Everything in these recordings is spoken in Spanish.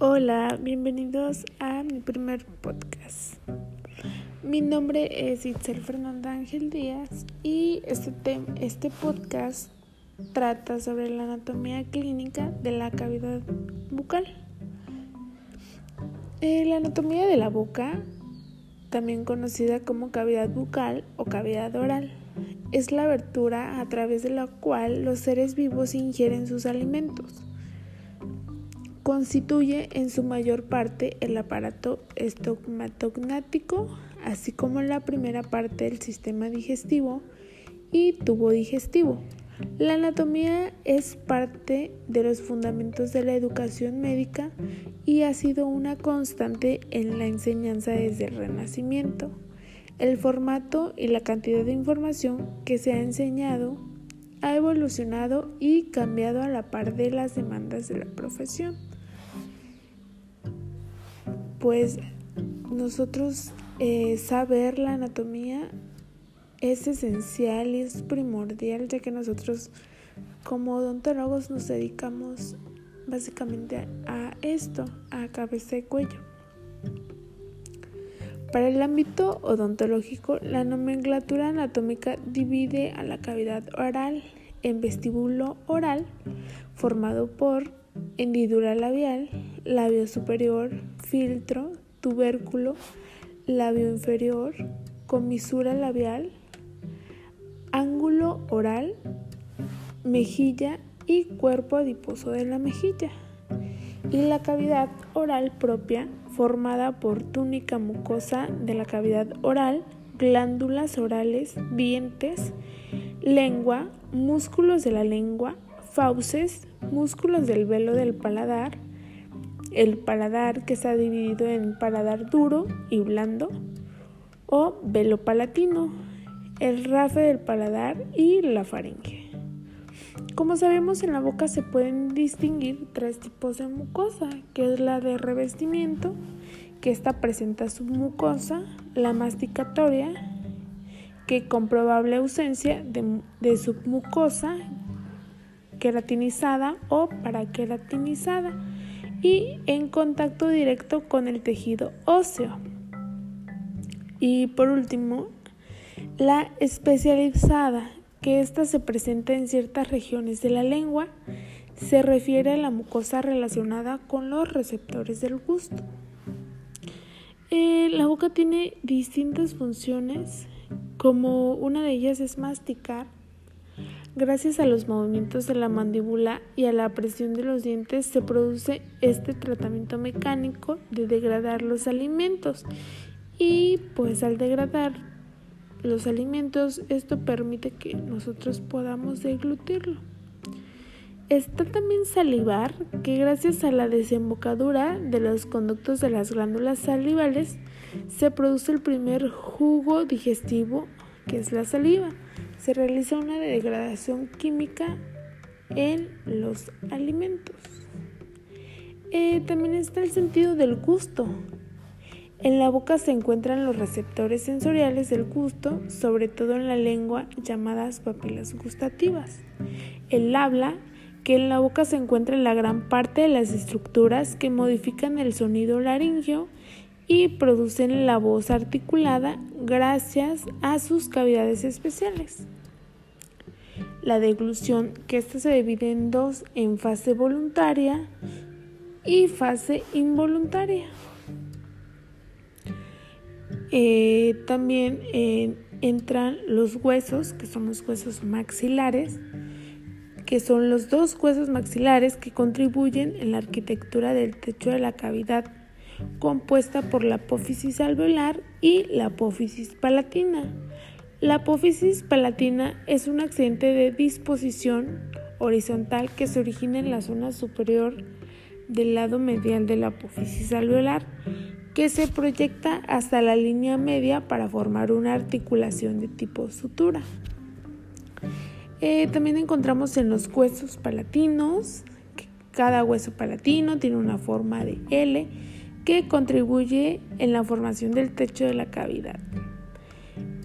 Hola, bienvenidos a mi primer podcast. Mi nombre es Itzel Fernanda Ángel Díaz y este, este podcast trata sobre la anatomía clínica de la cavidad bucal. Eh, la anatomía de la boca, también conocida como cavidad bucal o cavidad oral, es la abertura a través de la cual los seres vivos ingieren sus alimentos. Constituye en su mayor parte el aparato estomatognático, así como la primera parte del sistema digestivo y tubo digestivo. La anatomía es parte de los fundamentos de la educación médica y ha sido una constante en la enseñanza desde el Renacimiento. El formato y la cantidad de información que se ha enseñado ha evolucionado y cambiado a la par de las demandas de la profesión. Pues nosotros eh, saber la anatomía es esencial y es primordial ya que nosotros como odontólogos nos dedicamos básicamente a esto, a cabeza y cuello. Para el ámbito odontológico, la nomenclatura anatómica divide a la cavidad oral en vestíbulo oral, formado por hendidura labial, labio superior, filtro, tubérculo, labio inferior, comisura labial, ángulo oral, mejilla y cuerpo adiposo de la mejilla. Y la cavidad oral propia formada por túnica mucosa de la cavidad oral, glándulas orales, dientes, lengua, músculos de la lengua, fauces, músculos del velo del paladar, el paladar que está dividido en paladar duro y blando, o velo palatino, el rafe del paladar y la faringe. Como sabemos, en la boca se pueden distinguir tres tipos de mucosa, que es la de revestimiento, que esta presenta su mucosa, la masticatoria, que con probable ausencia de, de submucosa, queratinizada o paraqueratinizada, y en contacto directo con el tejido óseo. Y por último, la especializada, que ésta se presenta en ciertas regiones de la lengua, se refiere a la mucosa relacionada con los receptores del gusto. Eh, la boca tiene distintas funciones, como una de ellas es masticar. Gracias a los movimientos de la mandíbula y a la presión de los dientes se produce este tratamiento mecánico de degradar los alimentos y pues al degradar los alimentos, esto permite que nosotros podamos deglutirlo. Está también salivar, que gracias a la desembocadura de los conductos de las glándulas salivales se produce el primer jugo digestivo, que es la saliva. Se realiza una degradación química en los alimentos. Eh, también está el sentido del gusto, en la boca se encuentran los receptores sensoriales del gusto, sobre todo en la lengua llamadas papilas gustativas. El habla, que en la boca se encuentra la gran parte de las estructuras que modifican el sonido laringio y producen la voz articulada gracias a sus cavidades especiales. La deglución, que esta se divide en dos, en fase voluntaria y fase involuntaria. Eh, también entran los huesos, que son los huesos maxilares, que son los dos huesos maxilares que contribuyen en la arquitectura del techo de la cavidad, compuesta por la apófisis alveolar y la apófisis palatina. La apófisis palatina es un accidente de disposición horizontal que se origina en la zona superior del lado medial de la apófisis alveolar que se proyecta hasta la línea media para formar una articulación de tipo sutura. Eh, también encontramos en los huesos palatinos, que cada hueso palatino tiene una forma de L que contribuye en la formación del techo de la cavidad.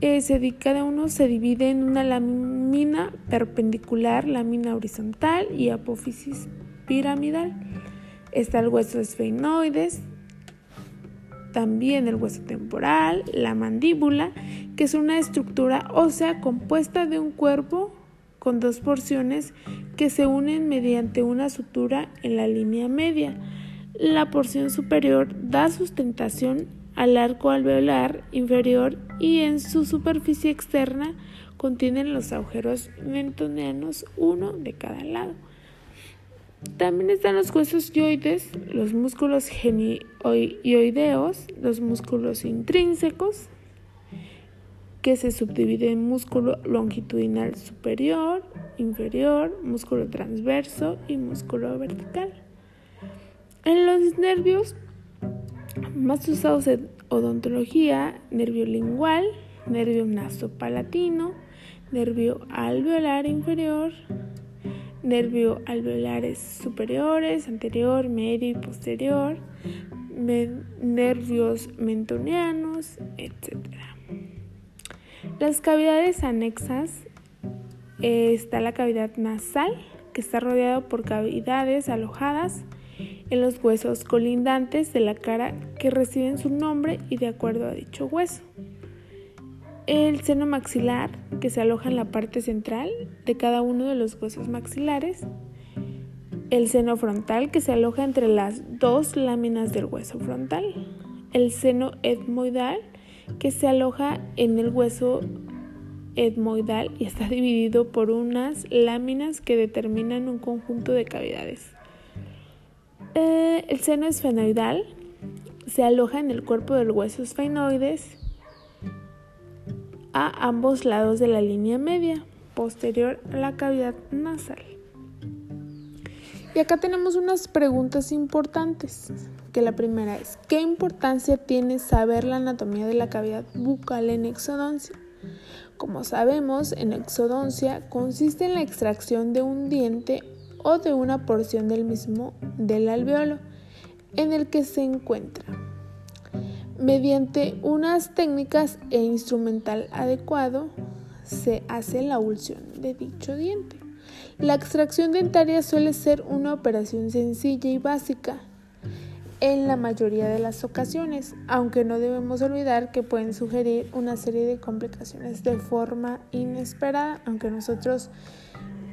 Eh, cada uno se divide en una lámina perpendicular, lámina horizontal y apófisis piramidal. Está el hueso esfenoides, también el hueso temporal, la mandíbula, que es una estructura ósea compuesta de un cuerpo con dos porciones que se unen mediante una sutura en la línea media. La porción superior da sustentación al arco alveolar inferior y en su superficie externa contienen los agujeros mentonianos, uno de cada lado. También están los huesos yoides, los músculos genioideos, los músculos intrínsecos, que se subdividen en músculo longitudinal superior, inferior, músculo transverso y músculo vertical. En los nervios más usados en odontología, nervio lingual, nervio nasopalatino, nervio alveolar inferior, nervio alveolares superiores, anterior, medio y posterior, nervios mentonianos, etc. Las cavidades anexas eh, está la cavidad nasal, que está rodeado por cavidades alojadas en los huesos colindantes de la cara que reciben su nombre y de acuerdo a dicho hueso. El seno maxilar, que se aloja en la parte central de cada uno de los huesos maxilares, el seno frontal, que se aloja entre las dos láminas del hueso frontal, el seno etmoidal, que se aloja en el hueso etmoidal y está dividido por unas láminas que determinan un conjunto de cavidades. Eh, el seno esfenoidal se aloja en el cuerpo del hueso esfenoides a ambos lados de la línea media, posterior a la cavidad nasal. Y acá tenemos unas preguntas importantes, que la primera es, ¿qué importancia tiene saber la anatomía de la cavidad bucal en exodoncia? Como sabemos, en exodoncia consiste en la extracción de un diente o de una porción del mismo del alveolo en el que se encuentra Mediante unas técnicas e instrumental adecuado se hace la ulción de dicho diente. La extracción dentaria suele ser una operación sencilla y básica en la mayoría de las ocasiones, aunque no debemos olvidar que pueden sugerir una serie de complicaciones de forma inesperada, aunque nosotros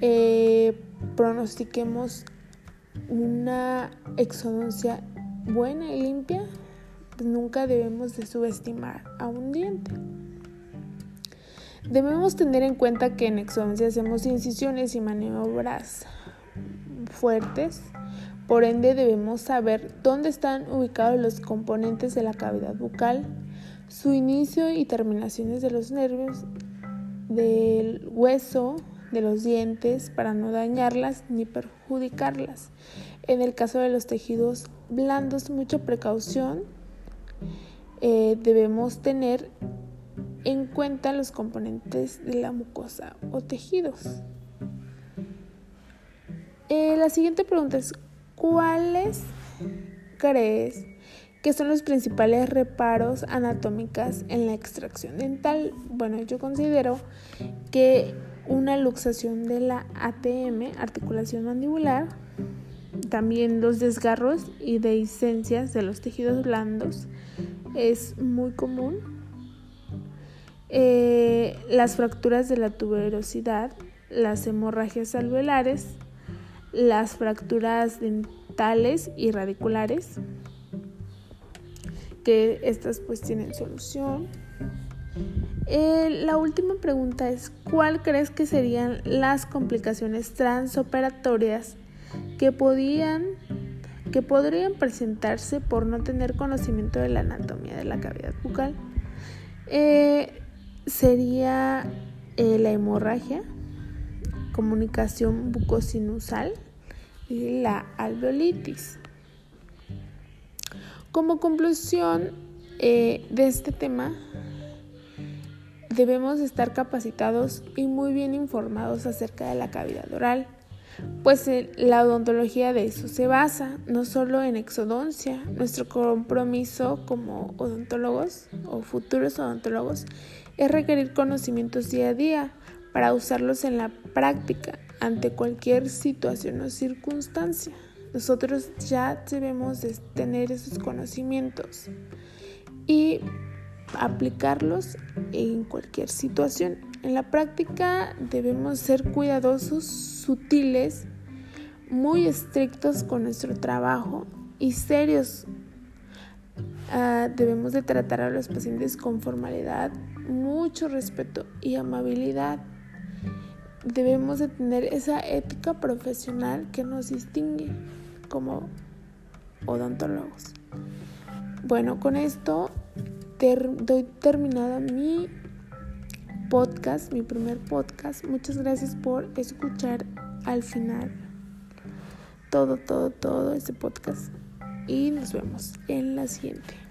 eh, pronostiquemos una exodoncia buena y limpia, nunca debemos de subestimar a un diente. Debemos tener en cuenta que en exodoncia hacemos incisiones y maniobras fuertes, por ende debemos saber dónde están ubicados los componentes de la cavidad bucal, su inicio y terminaciones de los nervios, del hueso, de los dientes, para no dañarlas ni perjudicarlas. En el caso de los tejidos blandos, mucha precaución eh, debemos tener en cuenta los componentes de la mucosa o tejidos. Eh, la siguiente pregunta es, ¿cuáles crees que son los principales reparos anatómicos en la extracción dental? Bueno, yo considero que una luxación de la ATM, articulación mandibular, también los desgarros y dehiscencias de los tejidos blandos es muy común. Eh, las fracturas de la tuberosidad, las hemorragias alveolares, las fracturas dentales y radiculares, que estas pues tienen solución. Eh, la última pregunta es, ¿cuál crees que serían las complicaciones transoperatorias que podrían presentarse por no tener conocimiento de la anatomía de la cavidad bucal. Eh, sería eh, la hemorragia, comunicación bucosinusal y la alveolitis. Como conclusión de este tema, debemos estar capacitados y muy bien informados acerca de la cavidad oral pues la odontología de eso se basa, no solo en exodoncia. Nuestro compromiso como odontólogos o futuros odontólogos es requerir conocimientos día a día para usarlos en la práctica ante cualquier situación o circunstancia. nosotros ya debemos de tener esos conocimientos y aplicarlos en cualquier situación. En la práctica debemos ser cuidadosos, sutiles, muy estrictos con nuestro trabajo y serios. Uh, debemos de tratar a los pacientes con formalidad, mucho respeto y amabilidad. Debemos de tener esa ética profesional que nos distingue como odontólogos. Bueno, con esto doy terminada mi podcast, mi primer podcast. Muchas gracias por escuchar al final todo, todo, todo este podcast. Y nos vemos en la siguiente.